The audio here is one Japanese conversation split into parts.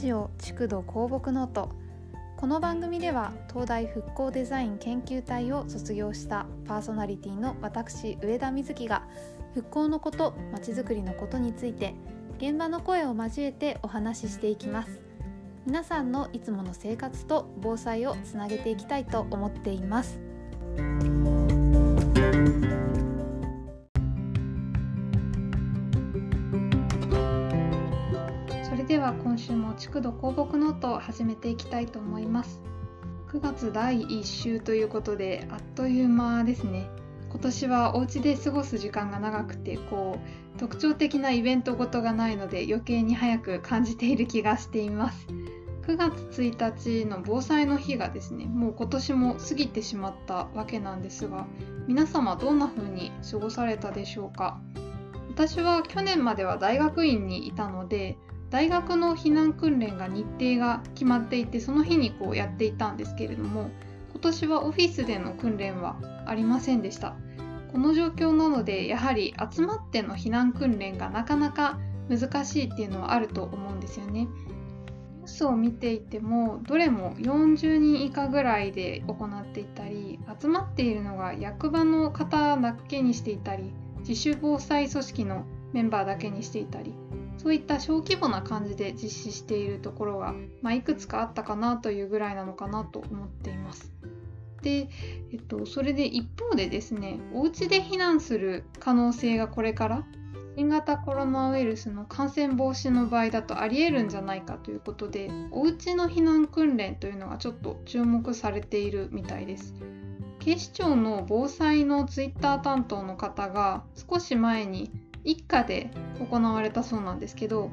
ジオ築土公木ノート。この番組では東大復興デザイン研究隊を卒業したパーソナリティの私上田瑞希が復興のことまちづくりのことについて現場の声を交えてお話ししていきます。皆さんのいつもの生活と防災をつなげていきたいと思っています。週も築土公木ノートを始めていきたいと思います。9月第1週ということであっという間ですね。今年はお家で過ごす時間が長くてこう特徴的なイベントごとがないので余計に早く感じている気がしています。9月1日の防災の日がですねもう今年も過ぎてしまったわけなんですが皆様どんな風に過ごされたでしょうか。私は去年までは大学院にいたので大学の避難訓練が日程が決まっていてその日にこうやっていたんですけれども今年はオフィスでの訓練はありませんでした。この状況なのでやはり集まっての避難訓練がなかなか難しいっていうのはあると思うんですよね。ニュースを見ていてもどれも40人以下ぐらいで行っていたり集まっているのが役場の方だけにしていたり自主防災組織のメンバーだけにしていたりそういった小規模な感じで実施しているところが、まあ、いくつかあったかなというぐらいなのかなと思っています。で、えっと、それで一方でですねお家で避難する可能性がこれから新型コロナウイルスの感染防止の場合だとありえるんじゃないかということでお家の避難訓練というのがちょっと注目されているみたいです。警視庁の防災のツイッター担当の方が少し前に一家で行われたそうなんですけど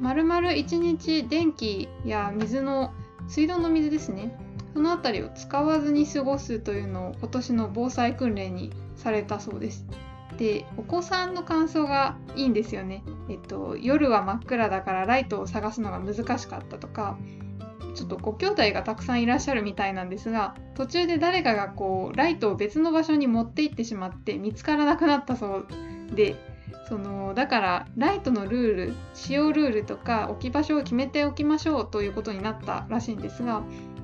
まるまる1日電気や水の水道の水ですねその辺りを使わずに過ごすというのを今年の防災訓練にされたそうです。でお子さんの感想がいいんですよね。えっと夜は真っ暗だからライトを探すのが難しかったとかちょっとご兄弟がたくさんいらっしゃるみたいなんですが途中で誰かがこうライトを別の場所に持って行ってしまって見つからなくなったそうでそのだからライトのルール使用ルールとか置き場所を決めておきましょうということになったらしいんですが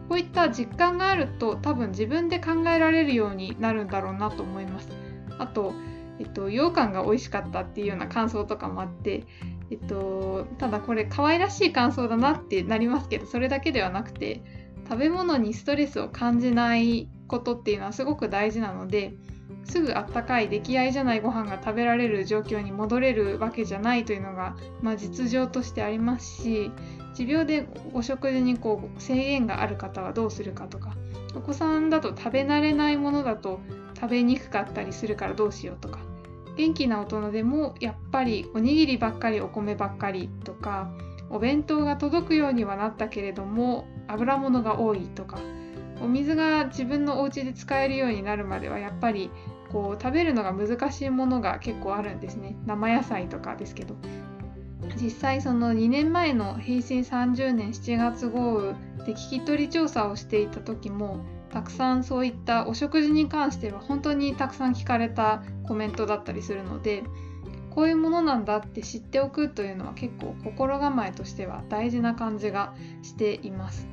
こういった実感があると多分自分で考えられるようになるんだろうなと思います。あと、えっと、羊羹が美味しかったっていうような感想とかもあって、えっと、ただこれ可愛らしい感想だなってなりますけどそれだけではなくて食べ物にストレスを感じないことっていうのはすごく大事なのですぐあったかい出来合いじゃないご飯が食べられる状況に戻れるわけじゃないというのが、まあ、実情としてありますし持病でお食事にこう制限がある方はどうするかとかお子さんだと食べ慣れないものだと食べにくかったりするからどうしようとか元気な大人でもやっぱりおにぎりばっかりお米ばっかりとかお弁当が届くようにはなったけれども油物が多いとかお水が自分のお家で使えるようになるまではやっぱりこう食べるのが難しいものが結構あるんですね生野菜とかですけど実際その2年前の平成30年7月豪雨で聞き取り調査をしていた時もたくさんそういったお食事に関しては本当にたくさん聞かれたコメントだったりするのでこういうものなんだって知っておくというのは結構心構えとしては大事な感じがしています。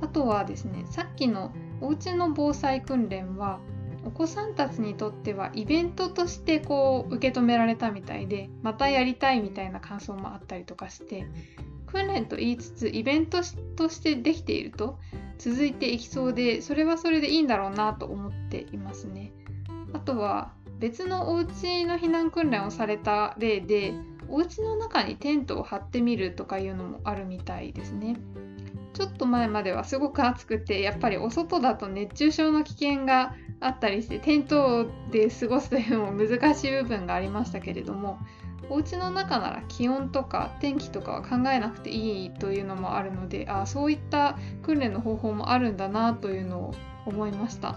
あとはですねさっきのおうちの防災訓練はお子さんたちにとってはイベントとしてこう受け止められたみたいでまたやりたいみたいな感想もあったりとかして訓練と言いつつイベントとしてできていると続いていきそうでそれはそれでいいんだろうなと思っていますね。あとは別のお家の避難訓練をされた例でお家の中にテントを張ってみるとかいうのもあるみたいですね。ちょっと前まではすごく暑くてやっぱりお外だと熱中症の危険があったりしてテントで過ごすというのも難しい部分がありましたけれどもお家の中なら気温とか天気とかは考えなくていいというのもあるのであそういった訓練の方法もあるんだなというのを思いました。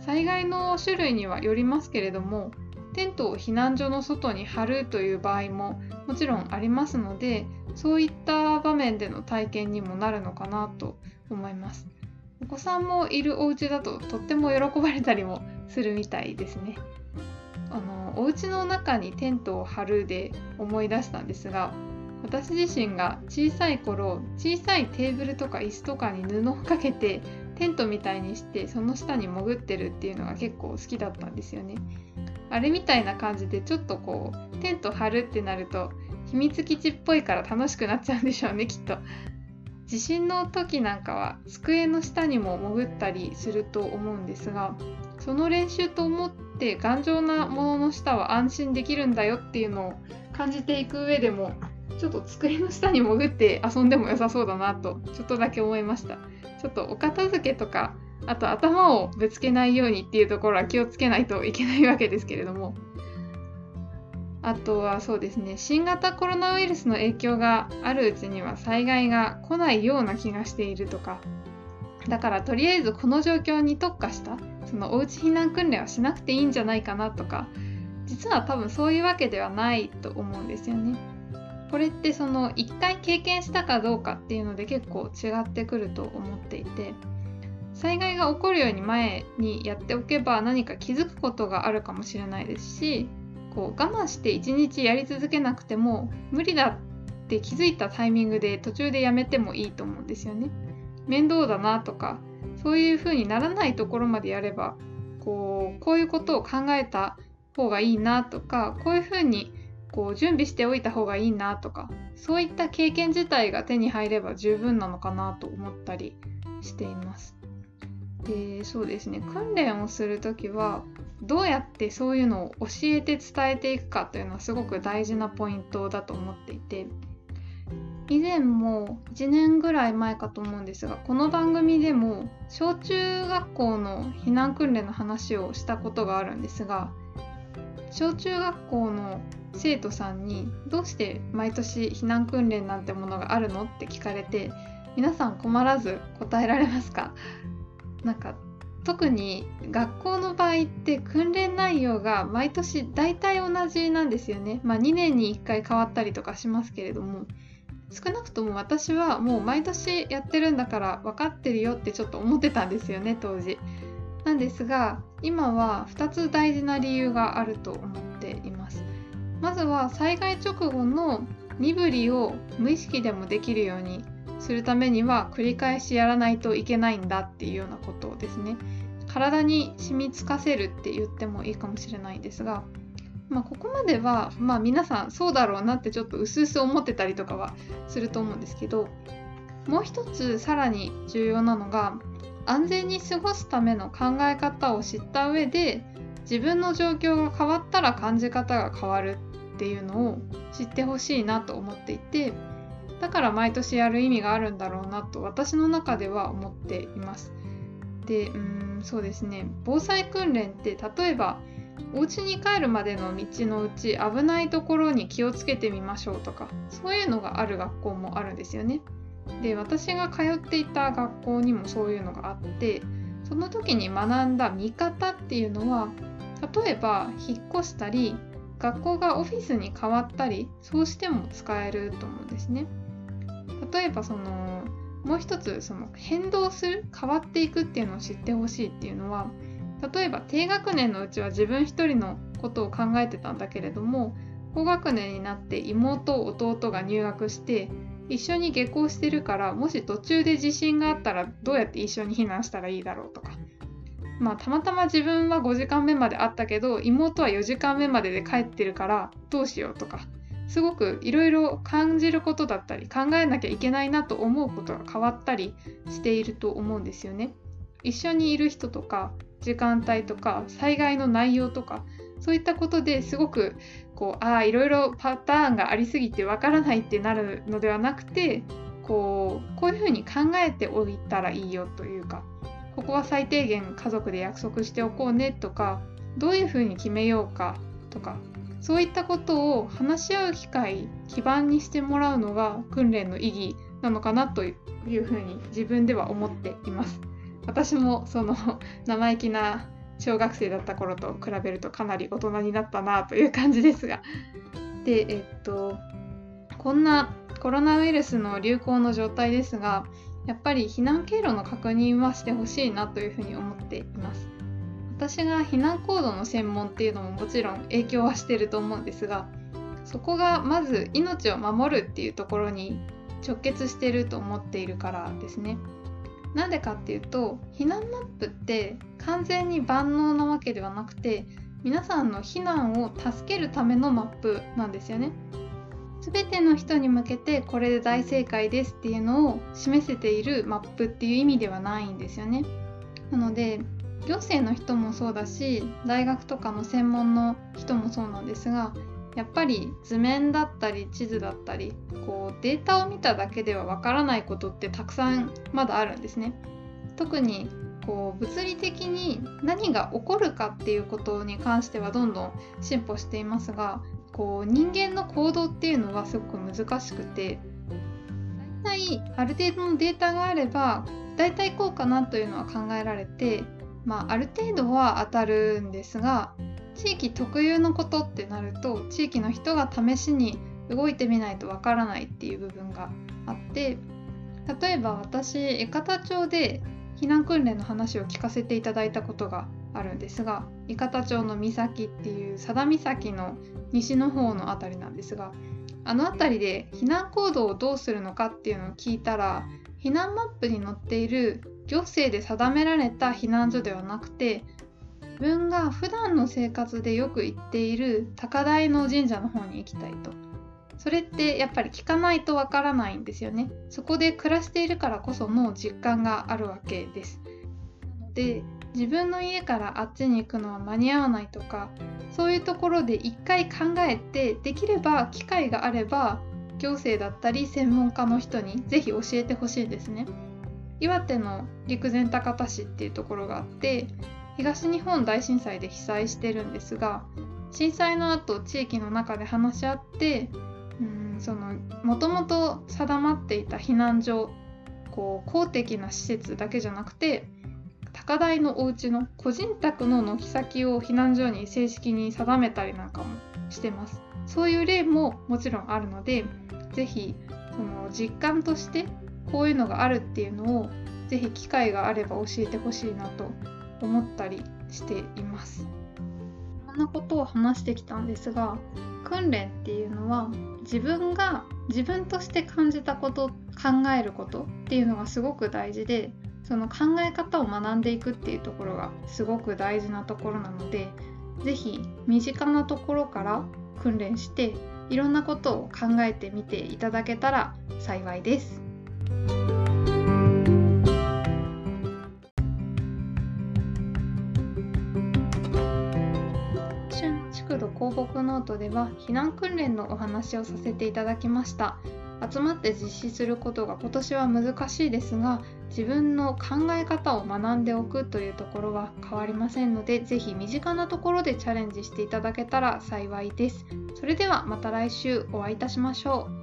災害の種類にはよりますけれどもテントを避難所の外に張るという場合ももちろんありますのでそういった場面での体験にもなるのかなと思います。お子さんもいるお家だととっても喜ばれたりもするみたいですねあのお家の中にテントを張るで思い出したんですが私自身が小さい頃小さいテーブルとか椅子とかに布をかけてテントみたいにしてその下に潜ってるっていうのが結構好きだったんですよね。あれみたいな感じでちょっとこうテント張るってなると秘密基地っぽいから楽しくなっちゃうんでしょうねきっと。地震の時なんかは机の下にも潜ったりすると思うんですがその練習と思って頑丈なものの下は安心できるんだよっていうのを感じていく上でもちょっと机の下に潜って遊んでも良さそうだなとちょっとだけ思いました。ちょっとお片付けとかあと頭をぶつけないようにっていうところは気をつけないといけないわけですけれどもあとはそうですね新型コロナウイルスの影響があるうちには災害が来ないような気がしているとかだからとりあえずこの状況に特化したそのおうち避難訓練はしなくていいんじゃないかなとか実は多分そういうわけではないと思うんですよね。これってその一回経験したかどうかっていうので結構違ってくると思っていて災害が起こるように前にやっておけば何か気づくことがあるかもしれないですしこう我慢して一日やり続けなくても無理だって気づいたタイミングで途中でやめてもいいと思うんですよね。面倒だなとかそういう風にならないところまでやればこうこういうことを考えた方がいいなとかこういう風にこう準備しておいた方がいいなとかそういった経験自体が手に入れば十分なのかなと思ったりしています。でそうですね。訓練をする時はどうやってそういうのを教えて伝えていくかというのはすごく大事なポイントだと思っていて以前も1年ぐらい前かと思うんですがこの番組でも小中学校の避難訓練の話をしたことがあるんですが小中学校の生徒さんにどうして毎年避難訓練なんてものがあるのって聞かれて皆さん困らず答えられますか？なんか特に学校の場合って訓練内容が毎年大体同じなんですよね。まあ、2年に1回変わったりとかしますけれども少なくとも私はもう毎年やってるんだから分かってるよってちょっと思ってたんですよね当時。なんですが今は2つ大事な理由があると思っています。まずは災害直後の身振りを無意識でもできるようにするためには繰り返しやらないといけないんだっていうようなことですね。体に染みつかせるって言ってもいいかもしれないんですが、まあ、ここまでは、まあ、皆さんそうだろうなってちょっと薄々思ってたりとかはすると思うんですけどもう一つさらに重要なのが安全に過ごすための考え方を知った上で自分の状況が変わったら感じ方が変わるっていうのを知ってほしいなと思っていてだから毎年やる意味があるんだろうなと私の中では思っています。でうんそうですね防災訓練って例えばお家に帰るまでの道のうち危ないところに気をつけてみましょうとかそういうのがある学校もあるんですよね。で私が通っていた学校にもそういうのがあってその時に学んだ見方っていうのは例えば引っ越したり学校がオフィスに変わったりそうしても使えると思うんですね。例えばそのもう一つその変動する変わっていくっていうのを知ってほしいっていうのは例えば低学年のうちは自分一人のことを考えてたんだけれども高学年になって妹弟が入学して一緒に下校してるからもし途中で地震があったらどうやって一緒に避難したらいいだろうとか。まあたまたま自分は5時間目まであったけど妹は4時間目までで帰ってるからどうしようとか。すごくいろいろ感じることだったり考えなきゃいけないなと思うことが変わったりしていると思うんですよね。一緒にいる人とか時間帯とか災害の内容とかそういったことですごくこうああいろいろパターンがありすぎてわからないってなるのではなくてこうこういうふうに考えておいたらいいよというかここは最低限家族で約束しておこうねとかどういうふうに決めようかとかそういったことを話し合う機会基盤にしてもらうのが訓練の意義なのかなというふうに自分では思っています。私もその生意気な小学生だった頃と比べるとかなり大人になったなという感じですが。でえっとこんなコロナウイルスの流行の状態ですがやっぱり避難経路の確認はしてほしいなというふうに思っています。私が避難行動の専門っていうのももちろん影響はしてると思うんですがそこがまず命を守るっていうところに直結してると思っているからですね。なんでかっていうと避難マップって完全に万能なわけではなくて皆さんの避難を助けるためのマップなんですよね。全ての人に向けてこれで大正解ですっていうのを示せているマップっていう意味ではないんですよね。なので行政の人もそうだし大学とかの専門の人もそうなんですがやっぱり図面だったり地図だったりこうデータを見ただけではわからないことってたくさんまだあるんですね。特にこう物理的に何が起こるかっていうことに関してはどんどん進歩していますがこう人間の行動っていうのはすごく難しくて大体ある程度のデータがあれば大体こうかなというのは考えられて、まあ、ある程度は当たるんですが地域特有のことってなると地域の人が試しに動いてみないとわからないっていう部分があって例えば私江方町で避難訓練の話を聞かせていただいたことがあるんですが伊方町の岬っていう佐田岬の西の方の辺りなんですがあの辺りで避難行動をどうするのかっていうのを聞いたら避難マップに載っている行政で定められた避難所ではなくて自分が普段の生活でよく行っている高台の神社の方に行きたいと。それってやっぱり聞かないとわからないんですよね。そこで暮らしているからこその実感があるわけです。なので自分の家からあっちに行くのは間に合わないとかそういうところで一回考えてできれば機会があれば行政だったり専門家の人に是非教えてほしいですね。岩手の陸前高田市っていうところがあって東日本大震災で被災してるんですが震災の後地域の中で話し合ってもともと定まっていた避難所こう公的な施設だけじゃなくて高台のお家の個人宅の軒先を避難所に正式に定めたりなんかもしてます。そういう例ももちろんあるので是非その実感としてこういうのがあるっていうのを是非機会があれば教えてほしいなと思ったりしています。こんなことを話してきたんですが訓練っていうのは自分が自分として感じたこと考えることっていうのがすごく大事でその考え方を学んでいくっていうところがすごく大事なところなので是非身近なところから訓練していろんなことを考えてみていただけたら幸いです。区土広北ノートでは避難訓練のお話をさせていただきました集まって実施することが今年は難しいですが自分の考え方を学んでおくというところは変わりませんので是非身近なところでチャレンジしていただけたら幸いです。それではまた来週お会いいたしましょう。